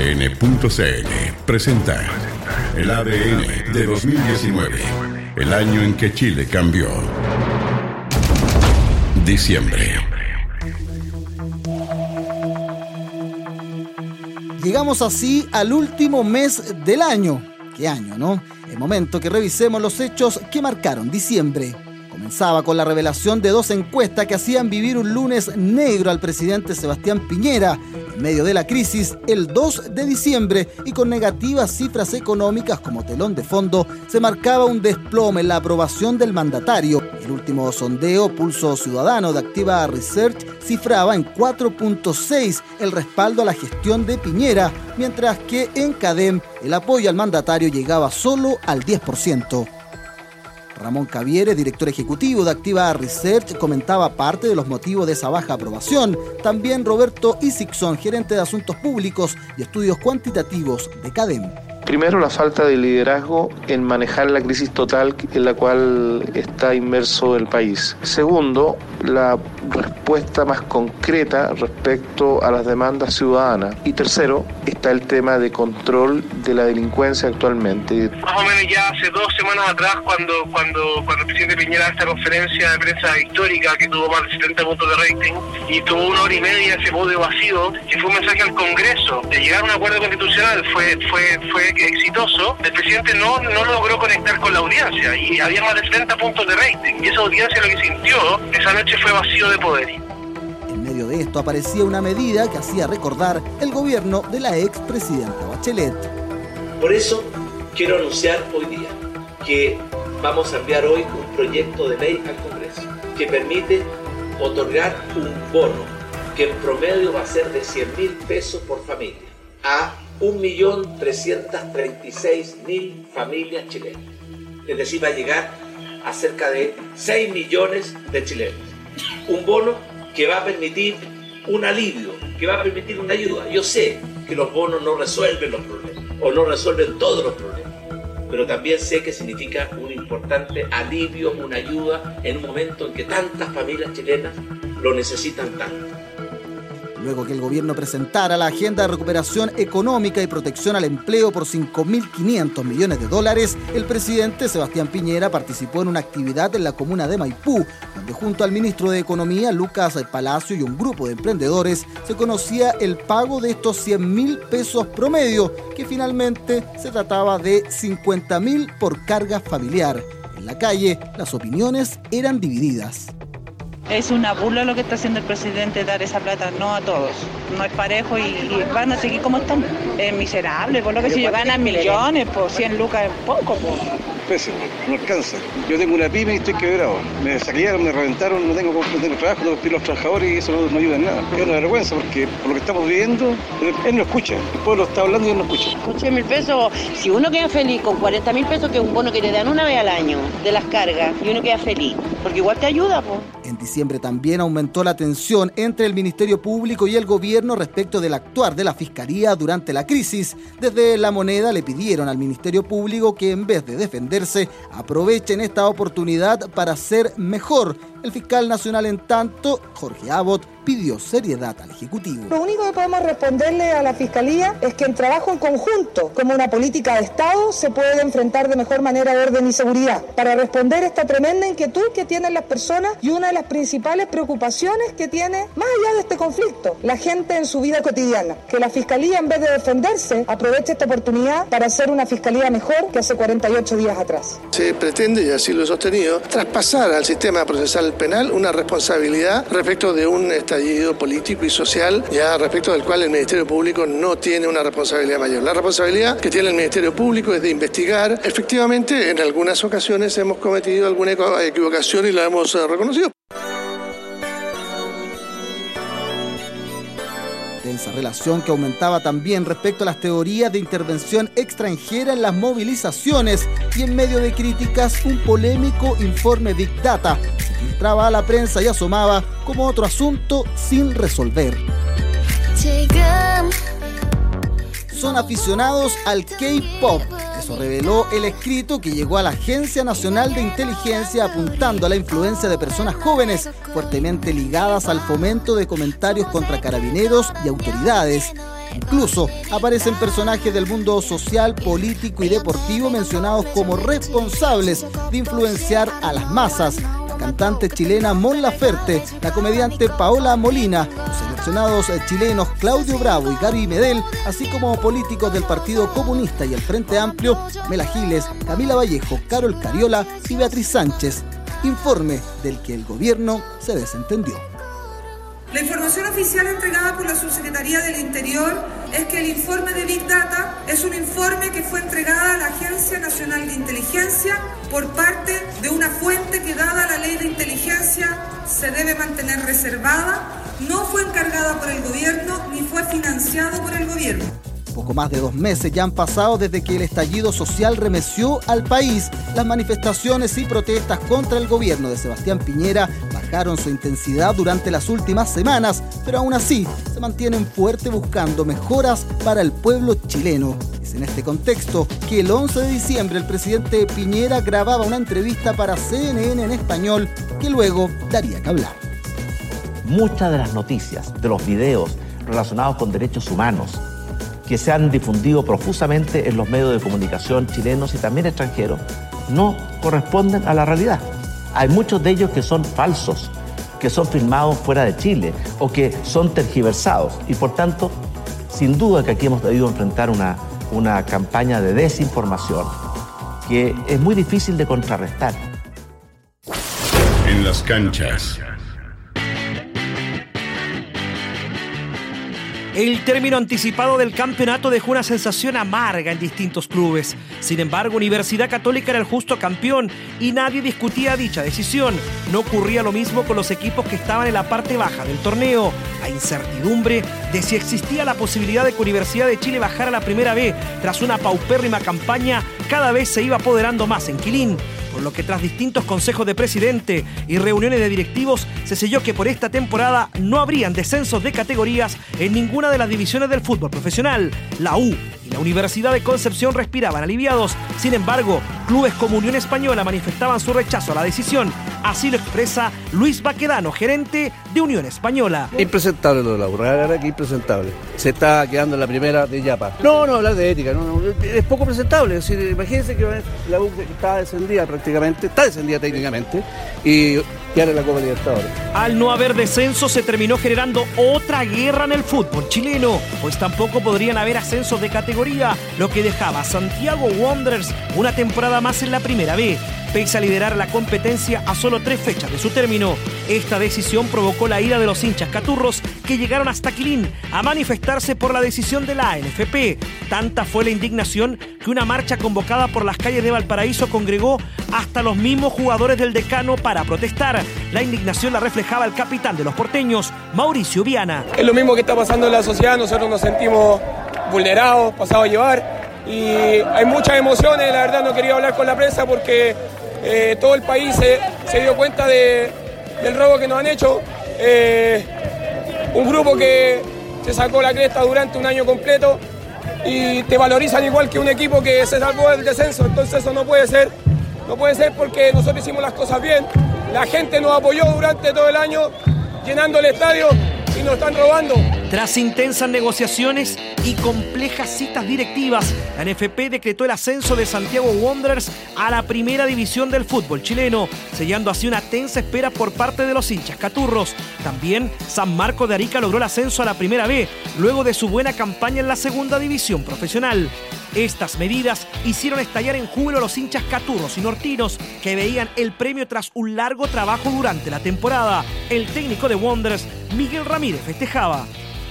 ADN.cl presenta el ADN de 2019, el año en que Chile cambió. Diciembre. Llegamos así al último mes del año. ¿Qué año, no? El momento que revisemos los hechos que marcaron diciembre. Comenzaba con la revelación de dos encuestas que hacían vivir un lunes negro al presidente Sebastián Piñera, en medio de la crisis, el 2 de diciembre, y con negativas cifras económicas como telón de fondo, se marcaba un desplome en la aprobación del mandatario. El último sondeo Pulso Ciudadano de Activa Research cifraba en 4.6 el respaldo a la gestión de Piñera, mientras que en CADEM el apoyo al mandatario llegaba solo al 10%. Ramón Cavieres, director ejecutivo de Activa Research, comentaba parte de los motivos de esa baja aprobación. También Roberto Isikson, gerente de Asuntos Públicos y Estudios Cuantitativos de CADEM. Primero, la falta de liderazgo en manejar la crisis total en la cual está inmerso el país. Segundo, la respuesta más concreta respecto a las demandas ciudadanas. Y tercero, está el tema de control de la delincuencia actualmente. Más o menos ya hace dos semanas atrás, cuando, cuando, cuando el presidente Piñera esta conferencia de prensa histórica que tuvo más de 70 puntos de rating y tuvo una hora y media ese podio vacío, que fue un mensaje al Congreso de llegar a un acuerdo constitucional, fue, fue, fue exitoso, el presidente no, no logró conectar con la audiencia y había más de 70 puntos de rating. Y esa audiencia lo que sintió esa noche fue vacío de poder. En medio de esto aparecía una medida que hacía recordar el gobierno de la expresidenta Bachelet. Por eso quiero anunciar hoy día que vamos a enviar hoy un proyecto de ley al Congreso que permite otorgar un bono que en promedio va a ser de 100 mil pesos por familia a 1.336.000 familias chilenas. Es decir, va a llegar a cerca de 6 millones de chilenos. Un bono que va a permitir un alivio, que va a permitir una ayuda. Yo sé que los bonos no resuelven los problemas o no resuelven todos los problemas, pero también sé que significa un importante alivio, una ayuda en un momento en que tantas familias chilenas lo necesitan tanto. Luego que el gobierno presentara la agenda de recuperación económica y protección al empleo por 5.500 millones de dólares, el presidente Sebastián Piñera participó en una actividad en la comuna de Maipú, donde junto al ministro de Economía, Lucas Palacio, y un grupo de emprendedores, se conocía el pago de estos 100 mil pesos promedio, que finalmente se trataba de 50 mil por carga familiar. En la calle, las opiniones eran divididas. Es una burla lo que está haciendo el presidente dar esa plata, no a todos. No es parejo y, van a seguir como están. Es miserable, por lo que si yo ganan millones, por 100 lucas es poco. Pésimo, no alcanza. Yo tengo una pyme y estoy quebrado. Me saquearon, me reventaron, no tengo, no tengo trabajo, no los trabajadores y eso no, ayuda en nada. Es una vergüenza porque por lo que estamos viviendo, él no escucha. El pueblo está hablando y él no escucha. Escuché mil pesos, si uno queda feliz con 40 mil pesos, que es un bono que le dan una vez al año de las cargas, y uno queda feliz, porque igual te ayuda, pues. En diciembre también aumentó la tensión entre el Ministerio Público y el gobierno respecto del actuar de la Fiscalía durante la crisis. Desde la moneda le pidieron al Ministerio Público que en vez de aprovechen esta oportunidad para ser mejor. El fiscal nacional en tanto, Jorge Abbott, pidió seriedad al Ejecutivo. Lo único que podemos responderle a la Fiscalía es que en trabajo en conjunto, como una política de Estado, se puede enfrentar de mejor manera orden y seguridad para responder esta tremenda inquietud que tienen las personas y una de las principales preocupaciones que tiene, más allá de este conflicto, la gente en su vida cotidiana. Que la Fiscalía, en vez de defenderse, aproveche esta oportunidad para hacer una Fiscalía mejor que hace 48 días atrás. Se pretende, y así lo he sostenido, traspasar al sistema procesal penal una responsabilidad respecto de un estallido político y social, ya respecto del cual el Ministerio Público no tiene una responsabilidad mayor. La responsabilidad que tiene el Ministerio Público es de investigar. Efectivamente, en algunas ocasiones hemos cometido alguna equivocación y la hemos eh, reconocido. Tensa relación que aumentaba también respecto a las teorías de intervención extranjera en las movilizaciones y en medio de críticas un polémico informe Big Data se filtraba a la prensa y asomaba como otro asunto sin resolver. Son aficionados al K-Pop eso reveló el escrito que llegó a la Agencia Nacional de Inteligencia apuntando a la influencia de personas jóvenes fuertemente ligadas al fomento de comentarios contra carabineros y autoridades. Incluso aparecen personajes del mundo social, político y deportivo mencionados como responsables de influenciar a las masas. La cantante chilena Mon Laferte, la comediante Paola Molina, seleccionados chilenos Claudio Bravo y Gary Medel, así como políticos del Partido Comunista y el Frente Amplio, Mela Giles, Camila Vallejo, Carol Cariola y Beatriz Sánchez. Informe del que el gobierno se desentendió. La información oficial entregada por la Subsecretaría del Interior es que el informe de Big Data es un informe que fue entregado a la Agencia Nacional de Inteligencia por parte de una fuente que dada la ley de inteligencia se debe mantener reservada, no fue encargada por el gobierno ni fue financiado por el gobierno. Poco más de dos meses ya han pasado desde que el estallido social remeció al país. Las manifestaciones y protestas contra el gobierno de Sebastián Piñera bajaron su intensidad durante las últimas semanas, pero aún así se mantienen fuerte buscando mejoras para el pueblo chileno. Es en este contexto que el 11 de diciembre el presidente Piñera grababa una entrevista para CNN en español que luego daría que hablar. Muchas de las noticias, de los videos relacionados con derechos humanos, que se han difundido profusamente en los medios de comunicación chilenos y también extranjeros no corresponden a la realidad. Hay muchos de ellos que son falsos, que son filmados fuera de Chile o que son tergiversados y por tanto, sin duda que aquí hemos debido enfrentar una, una campaña de desinformación que es muy difícil de contrarrestar. En las canchas. El término anticipado del campeonato dejó una sensación amarga en distintos clubes. Sin embargo, Universidad Católica era el justo campeón y nadie discutía dicha decisión. No ocurría lo mismo con los equipos que estaban en la parte baja del torneo. La incertidumbre de si existía la posibilidad de que Universidad de Chile bajara a la primera B tras una paupérrima campaña cada vez se iba apoderando más en Quilín por lo que tras distintos consejos de presidente y reuniones de directivos se selló que por esta temporada no habrían descensos de categorías en ninguna de las divisiones del fútbol profesional. La U la Universidad de Concepción respiraban aliviados. Sin embargo, clubes como Unión Española manifestaban su rechazo a la decisión. Así lo expresa Luis Baquedano, gerente de Unión Española. Impresentable lo de la U, realmente impresentable. Se está quedando en la primera de Yapa. No, no, hablar de ética, no, es poco presentable. Imagínense que la U está descendida prácticamente, está descendida técnicamente y quiere la Copa Libertadores. Al no haber descenso se terminó generando otra guerra en el fútbol chileno, pues tampoco podrían haber ascensos de categoría, lo que dejaba a Santiago Wanderers una temporada más en la primera B pese a liderar la competencia a solo tres fechas de su término. Esta decisión provocó la ira de los hinchas caturros que llegaron hasta Quilín a manifestarse por la decisión de la ANFP. Tanta fue la indignación que una marcha convocada por las calles de Valparaíso congregó hasta los mismos jugadores del decano para protestar. La indignación la reflejaba el capitán de los porteños, Mauricio Viana. Es lo mismo que está pasando en la sociedad, nosotros nos sentimos vulnerados, pasados a llevar y hay muchas emociones, la verdad no quería hablar con la prensa porque eh, todo el país se, dio cuenta del robo que nos han hecho. Eh, un grupo que se sacó la cresta durante un año completo y te valorizan igual que un equipo que se salvó del descenso. Entonces eso no puede ser. No puede ser porque nosotros hicimos las cosas bien. La gente nos apoyó durante todo el año llenando el estadio y nos están robando. Tras intensas negociaciones y complejas citas directivas, la NFP decretó el ascenso de Santiago Wanderers a la primera división del fútbol chileno, sellando así una tensa espera por parte de los hinchas caturros. También San Marco de Arica logró el ascenso a la primera B, luego de su buena campaña en la segunda división profesional. Estas medidas hicieron estallar en júbilo a los hinchas caturros y nortinos que veían el premio tras un largo trabajo durante la temporada. El técnico de Wanderers, Miguel Ramírez, festejaba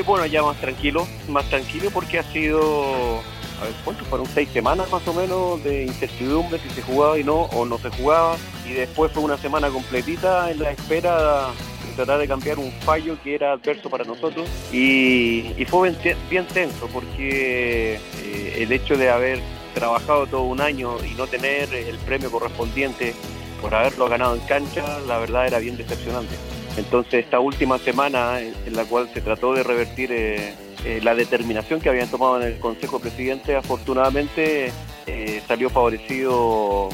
bueno, ya más tranquilo, más tranquilo porque ha sido, a ver, ¿cuánto? Fueron seis semanas más o menos de incertidumbre si se jugaba y no, o no se jugaba, y después fue una semana completita en la espera de tratar de cambiar un fallo que era adverso para nosotros, y, fue bien, tenso porque eh, el hecho de haber trabajado todo un año y no tener el premio correspondiente por haberlo ganado en cancha, la verdad era bien decepcionante. Entonces esta última semana en la cual se trató de revertir eh, eh, la determinación que habían tomado en el Consejo Presidente, afortunadamente eh, salió favorecido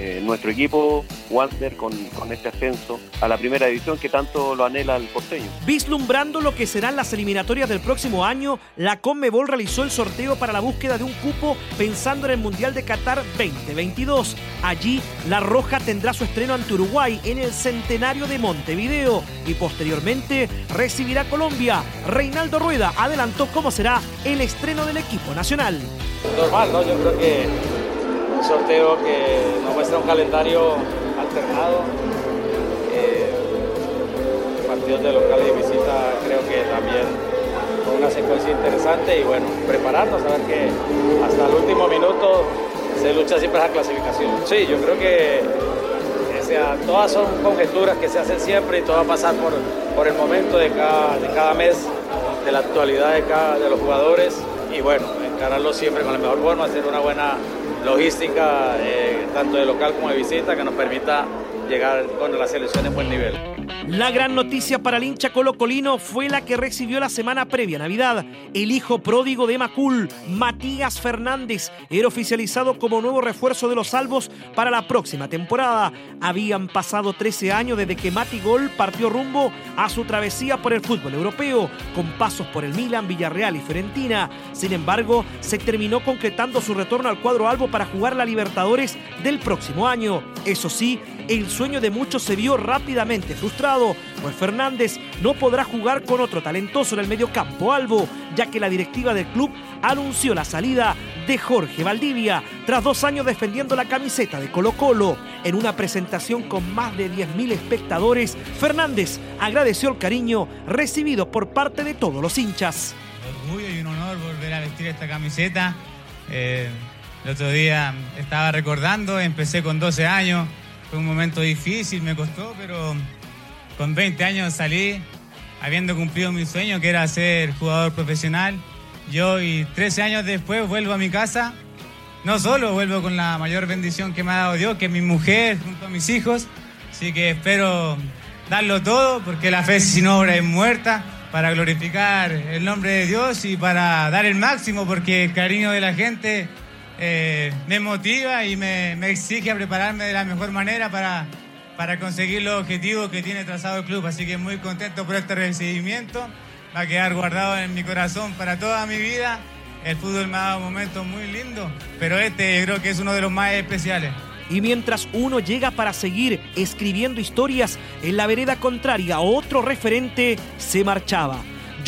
eh, nuestro equipo, Wander, con, con este ascenso a la primera división que tanto lo anhela el porteño. Vislumbrando lo que serán las eliminatorias del próximo año, la Conmebol realizó el sorteo para la búsqueda de un cupo pensando en el Mundial de Qatar 2022. Allí, La Roja tendrá su estreno ante Uruguay en el centenario de Montevideo y posteriormente recibirá Colombia. Reinaldo Rueda adelantó cómo será el estreno del equipo nacional. Normal, ¿no? Yo creo que un sorteo que nos muestra un calendario alternado. Eh, partidos de local y visita creo que también con una secuencia interesante y bueno, prepararnos a ver que hasta el último minuto se lucha siempre esa clasificación. Sí, yo creo que o sea, todas son conjeturas que se hacen siempre y todo va a pasar por, por el momento de cada, de cada mes, de la actualidad de, cada, de los jugadores y bueno, encararlo siempre con la mejor forma, hacer una buena logística, eh, tanto de local como de visita, que nos permita llegar con la selección en buen nivel. La gran noticia para el hincha colocolino fue la que recibió la semana previa a Navidad. El hijo pródigo de Macul, Matías Fernández, era oficializado como nuevo refuerzo de los salvos para la próxima temporada. Habían pasado 13 años desde que Mati Gol partió rumbo a su travesía por el fútbol europeo, con pasos por el Milan, Villarreal y Fiorentina. Sin embargo, se terminó concretando su retorno al cuadro albo para jugar la Libertadores del próximo año. Eso sí, el sueño de muchos se vio rápidamente frustrado, pues Fernández no podrá jugar con otro talentoso en el mediocampo albo, ya que la directiva del club anunció la salida de Jorge Valdivia tras dos años defendiendo la camiseta de Colo Colo. En una presentación con más de 10.000 espectadores, Fernández agradeció el cariño recibido por parte de todos los hinchas. Orgullo y un honor volver a vestir esta camiseta. Eh, el otro día estaba recordando, empecé con 12 años, fue un momento difícil, me costó, pero con 20 años salí habiendo cumplido mi sueño, que era ser jugador profesional. Yo y 13 años después vuelvo a mi casa. No solo vuelvo con la mayor bendición que me ha dado Dios, que mi mujer, junto a mis hijos. Así que espero darlo todo, porque la fe sin obra es muerta, para glorificar el nombre de Dios y para dar el máximo, porque el cariño de la gente eh, me motiva y me, me, exige a prepararme de la mejor manera para, para conseguir los objetivos que tiene trazado el club. Así que muy contento por este recibimiento. Va a quedar guardado en mi corazón para toda mi vida. El fútbol me ha dado momentos muy lindos, pero este creo que es uno de los más especiales. Y mientras uno llega para seguir escribiendo historias, en la vereda contraria otro referente se marchaba.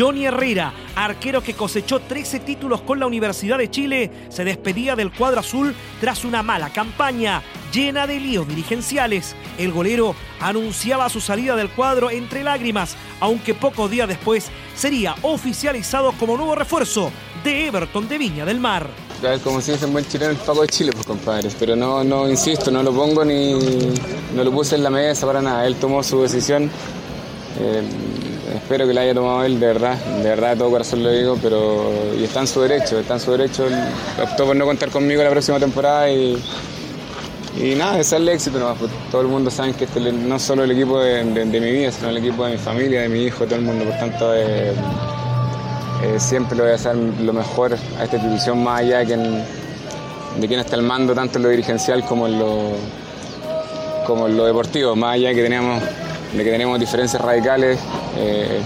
Johnny Herrera, arquero que cosechó 13 títulos con la Universidad de Chile, se despedía del cuadro azul tras una mala campaña llena de líos dirigenciales. El golero anunciaba su salida del cuadro entre lágrimas, aunque pocos días después sería oficializado como nuevo refuerzo de Everton de Viña del Mar. Como si un buen chileno, el Paco de Chile, pues compadre. Pero no, no, insisto, no lo pongo ni. no lo puse en la mesa para nada. Él tomó su decisión. Eh, espero que la haya tomado él, de verdad, de verdad de todo corazón lo digo, pero y está en su derecho, está en su derecho, optó por no contar conmigo la próxima temporada y, y nada, desearle éxito nomás, pues, todo el mundo sabe que este no solo el equipo de, de, de, mi vida, sino el equipo de mi familia, de mi hijo, todo el mundo, por tanto eh, eh, siempre le voy a hacer lo mejor a esta institución más allá que en, de quien está el mando tanto en lo dirigencial como en lo, como en lo deportivo, más allá que teníamos de que tenemos diferencias radicales. Eh,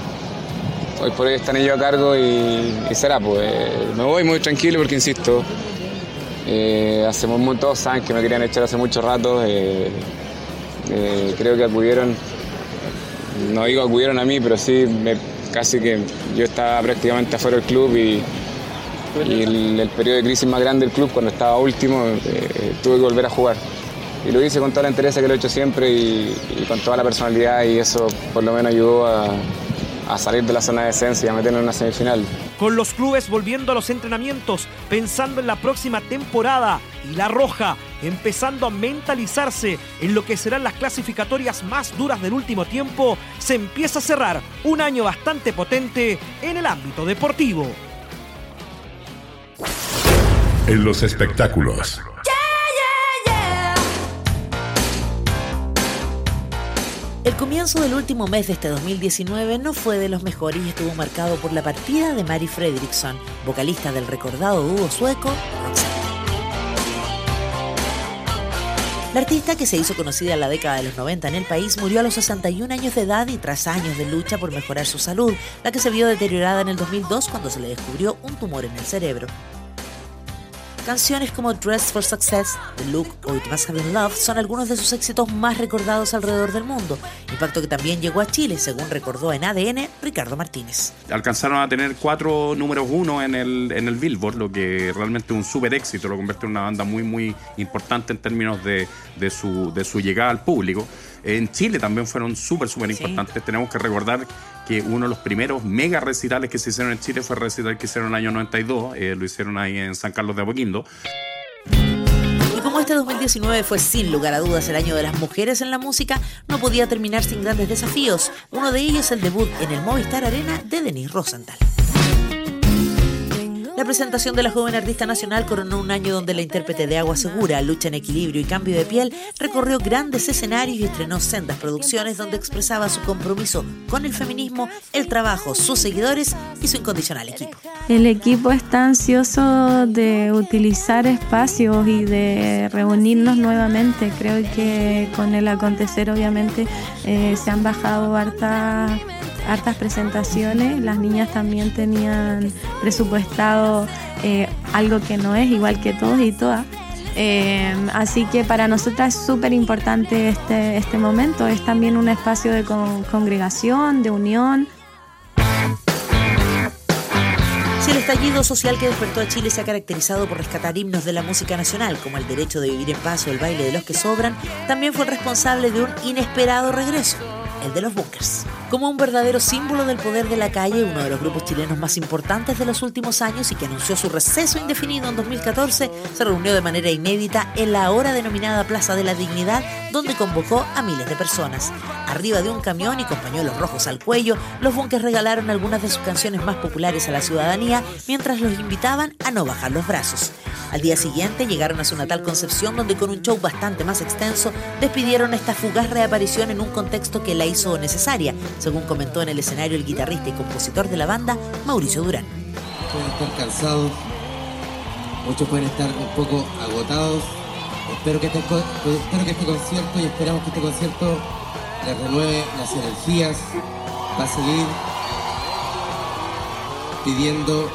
hoy por hoy están ellos a cargo y, será, pues eh, me voy muy tranquilo porque insisto, eh, hace todos saben que me querían echar hace mucho rato, creo que acudieron, no digo acudieron a mí, pero sí casi que yo estaba prácticamente afuera del club y, y el, el, periodo de crisis más grande del club, cuando estaba último, tuve que volver a jugar y lo hice con toda la interés que lo he hecho siempre y, y, con toda la personalidad y eso por lo menos ayudó a, a salir de la zona de descenso y a meternos en una semifinal. Con los clubes volviendo a los entrenamientos, pensando en la próxima temporada y la roja empezando a mentalizarse en lo que serán las clasificatorias más duras del último tiempo, se empieza a cerrar un año bastante potente en el ámbito deportivo. En los espectáculos. El comienzo del último mes de este 2019 no fue de los mejores y estuvo marcado por la partida de Mary Fredriksson, vocalista del recordado dúo sueco La artista, que se hizo conocida en la década de los 90 en el país, murió a los 61 años de edad y tras años de lucha por mejorar su salud, la que se vio deteriorada en el 2002 cuando se le descubrió un tumor en el cerebro. Canciones como Dress for Success, The Look o It Must Have Been Love son algunos de sus éxitos más recordados alrededor del mundo, impacto que también llegó a Chile, según recordó en ADN Ricardo Martínez. Alcanzaron a tener cuatro números uno en el, en el Billboard, lo que realmente es un súper éxito, lo convierte en una banda muy, muy importante en términos de, de, su, de su llegada al público. En Chile también fueron súper, súper importantes. Tenemos que recordar que uno de los primeros mega recitales que se hicieron en Chile fue el recital que hicieron en el año 92. Eh, lo hicieron ahí en San Carlos de Apoquindo. Y como este 2019 fue sin lugar a dudas el año de las mujeres en la música, no podía terminar sin grandes desafíos. Uno de ellos el debut en el Movistar Arena de Denise Rosenthal. La presentación de la joven artista nacional coronó un año donde la intérprete de Agua Segura, Lucha en Equilibrio y Cambio de Piel recorrió grandes escenarios y estrenó sendas producciones donde expresaba su compromiso con el feminismo, el trabajo, sus seguidores y su incondicional equipo. El equipo está ansioso de utilizar espacios y de reunirnos nuevamente. Creo que con el acontecer obviamente eh, se han bajado hartas hartas presentaciones. Las niñas también tenían presupuestado eh, algo que no es igual que todos y todas. Eh, así que para nosotras es súper importante este, este momento. Es también un espacio de congregación, de unión. Si el estallido social que despertó a Chile se ha caracterizado por rescatar himnos de la música nacional, como el derecho de vivir en paz o el baile de los que sobran, también fue responsable de un inesperado regreso el de los bunkers. Como un verdadero símbolo del poder de la calle, uno de los grupos chilenos más importantes de los últimos años y que anunció su receso indefinido en 2014, se reunió de manera inédita en la ahora denominada Plaza de la Dignidad, donde convocó a miles de personas. Arriba de un camión y con pañuelos rojos al cuello, los bunkers regalaron algunas de sus canciones más populares a la ciudadanía mientras los invitaban a no bajar los brazos. Al día siguiente llegaron a su natal Concepción, donde con un show bastante más extenso despidieron esta fugaz reaparición en un contexto que la hizo necesaria, según comentó en el escenario el guitarrista y compositor de la banda, Mauricio Durán. Pueden estar cansados, muchos pueden estar un poco agotados. Espero que este, espero que este concierto y esperamos que este concierto les renueve las energías. Va a seguir pidiendo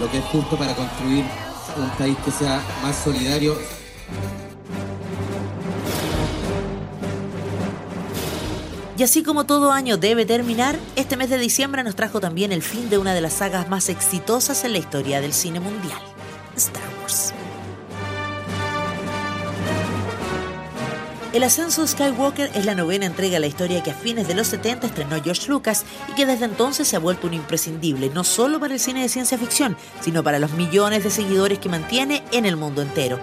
lo que es justo para construir un país que sea más solidario. Y así como todo año debe terminar, este mes de diciembre nos trajo también el fin de una de las sagas más exitosas en la historia del cine mundial, Star Wars. El ascenso de Skywalker es la novena entrega de la historia que a fines de los 70 estrenó George Lucas y que desde entonces se ha vuelto un imprescindible no solo para el cine de ciencia ficción, sino para los millones de seguidores que mantiene en el mundo entero.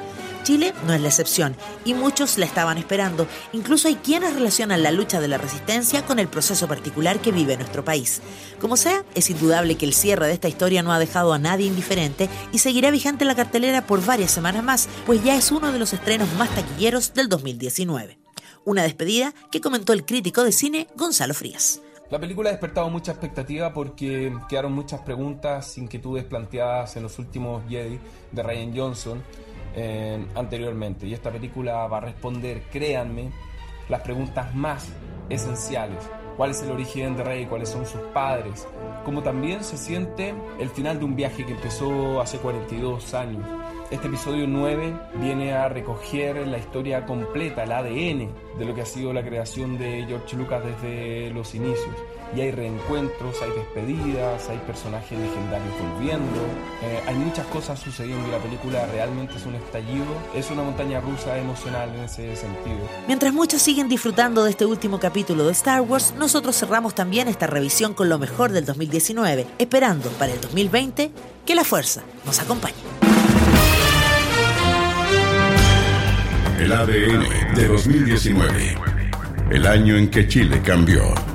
Chile no es la excepción y muchos la estaban esperando. Incluso hay quienes relacionan la lucha de la resistencia con el proceso particular que vive nuestro país. Como sea, es indudable que el cierre de esta historia no ha dejado a nadie indiferente y seguirá vigente en la cartelera por varias semanas más, pues ya es uno de los estrenos más taquilleros del 2019. Una despedida que comentó el crítico de cine Gonzalo Frías. La película ha despertado mucha expectativa porque quedaron muchas preguntas, inquietudes planteadas en los últimos Jedi de Ryan Johnson eh, anteriormente. Y esta película va a responder, créanme, las preguntas más esenciales. ¿Cuál es el origen de Rey? ¿Cuáles son sus padres? Como también se siente el final de un viaje que empezó hace 42 años. Este episodio 9 viene a recoger la historia completa, el ADN de lo que ha sido la creación de George Lucas desde los inicios y hay reencuentros, hay despedidas, hay personajes legendarios volviendo, eh, hay muchas cosas sucediendo y la película realmente es un estallido, es una montaña rusa emocional en ese sentido. Mientras muchos siguen disfrutando de este último capítulo de Star Wars, nosotros cerramos también esta revisión con lo mejor del 2019, esperando para el 2020 que la fuerza nos acompañe. El ADN de 2019, el año en que Chile cambió.